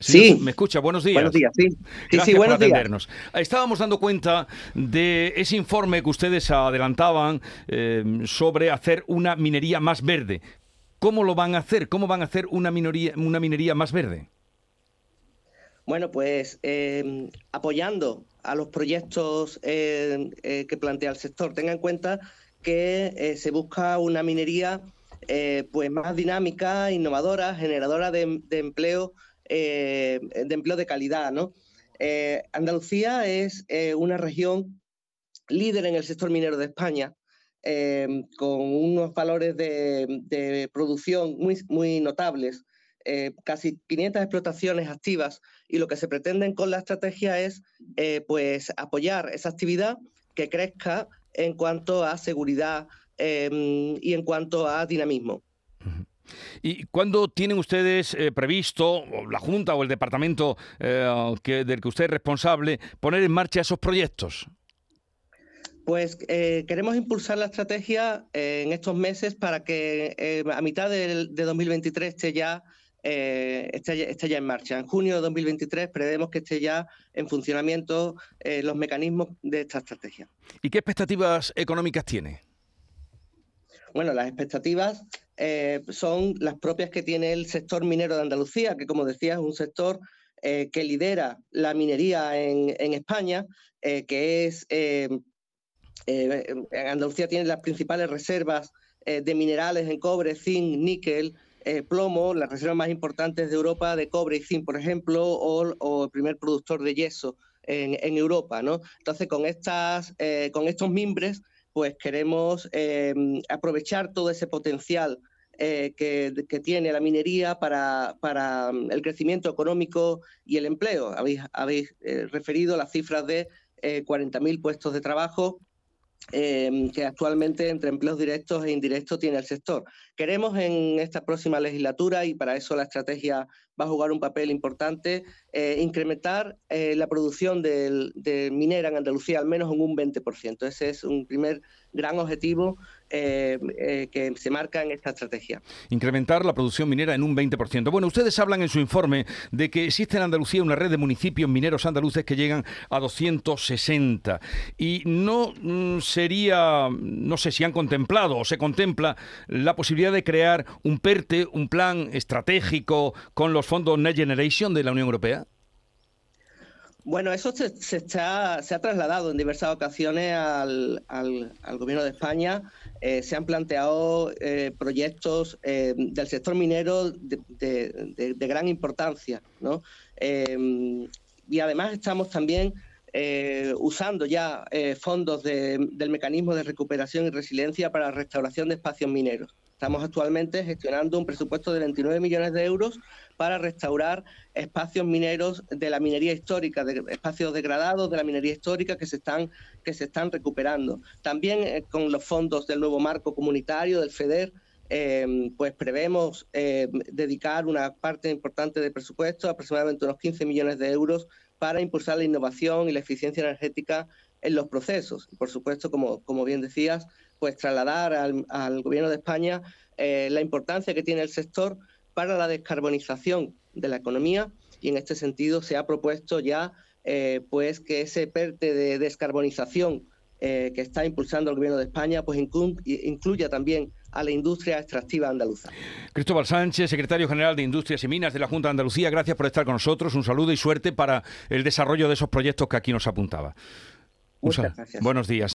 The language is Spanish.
Sí. ¿Me escucha? Buenos días. Buenos días, sí. Sí, Gracias sí, buenos por días. Estábamos dando cuenta de ese informe que ustedes adelantaban eh, sobre hacer una minería más verde. ¿Cómo lo van a hacer? ¿Cómo van a hacer una, minoría, una minería más verde? Bueno, pues eh, apoyando a los proyectos eh, que plantea el sector. Tenga en cuenta que se busca una minería pues más dinámica, innovadora, generadora de, de empleo, eh, de empleo de calidad, ¿no? Eh, Andalucía es eh, una región líder en el sector minero de España, con unos valores de, producción muy, notables, casi 500 explotaciones activas, y lo que se pretende con la estrategia es pues apoyar esa actividad que crezca en cuanto a seguridad y en cuanto a dinamismo. ¿Y cuándo tienen ustedes eh, previsto, la Junta o el departamento eh, que, del que usted es responsable, poner en marcha esos proyectos? Pues eh, queremos impulsar la estrategia en estos meses para que a mitad del- de, 2023 esté ya, esté, ya- esté ya en marcha. En junio de 2023 prevemos que esté ya en funcionamiento los mecanismos de esta estrategia. ¿Y qué expectativas económicas tiene? Bueno, las expectativas eh, son las propias que tiene el sector minero de Andalucía, que como decía es un sector eh, que lidera la minería en, en España, eh, que es eh, eh, Andalucía tiene las principales reservas de minerales en cobre, zinc, níquel, plomo, las reservas más importantes de Europa de cobre y zinc, por ejemplo, o, o el primer productor de yeso en, en Europa, ¿no? Entonces, con estas, eh, con estos mimbres, pues queremos aprovechar todo ese potencial eh, que, que tiene la minería para, para mm, el crecimiento económico y el empleo. Habéis, habéis eh, referido las cifras de eh, 40.000 puestos de trabajo eh, que actualmente entre empleos directos e indirectos tiene el sector. Queremos en esta próxima legislatura, y para eso la estrategia va a jugar un papel importante, eh, incrementar eh, la producción del- de minera en Andalucía al menos en un 20%. Ese es un primer gran objetivo eh, eh, que se marca en esta estrategia. Incrementar la producción minera en un 20%. Bueno, ustedes hablan en su informe de que existe en Andalucía una red de municipios mineros andaluces que llegan a 260. Y no mm, sería, no sé si han contemplado o se contempla la posibilidad de crear un PERTE, un plan estratégico con los fondos Next Generation de la Unión Europea. Bueno, eso se, se está, se ha trasladado en diversas ocasiones al, al- al Gobierno de España. Eh, se han planteado eh, proyectos eh, del sector minero de, de- gran importancia, ¿no? Y además estamos también eh, usando ya eh, fondos de- del mecanismo de recuperación y resiliencia para la restauración de espacios mineros. Estamos actualmente gestionando un presupuesto de 29 millones de euros para restaurar espacios mineros de la minería histórica, de espacios degradados de la minería histórica que se están, que se están recuperando. También eh, con los fondos del nuevo marco comunitario, del FEDER, eh, pues prevemos eh, dedicar una parte importante del presupuesto, aproximadamente unos 15 millones de euros, para impulsar la innovación y la eficiencia energética en los procesos. Y, por supuesto, como, como bien decías, pues trasladar al, al Gobierno de España eh, la importancia que tiene el sector para la descarbonización de la economía y en este sentido se ha propuesto ya eh, pues que ese PERTE de descarbonización eh, que está impulsando el Gobierno de España pues inclu- incluya también a la industria extractiva andaluza. Cristóbal Sánchez, secretario general de Industrias y Minas de la Junta de Andalucía, gracias por estar con nosotros. Un saludo y suerte para el desarrollo de esos proyectos que aquí nos apuntaba. Un Muchas gracias. Buenos días.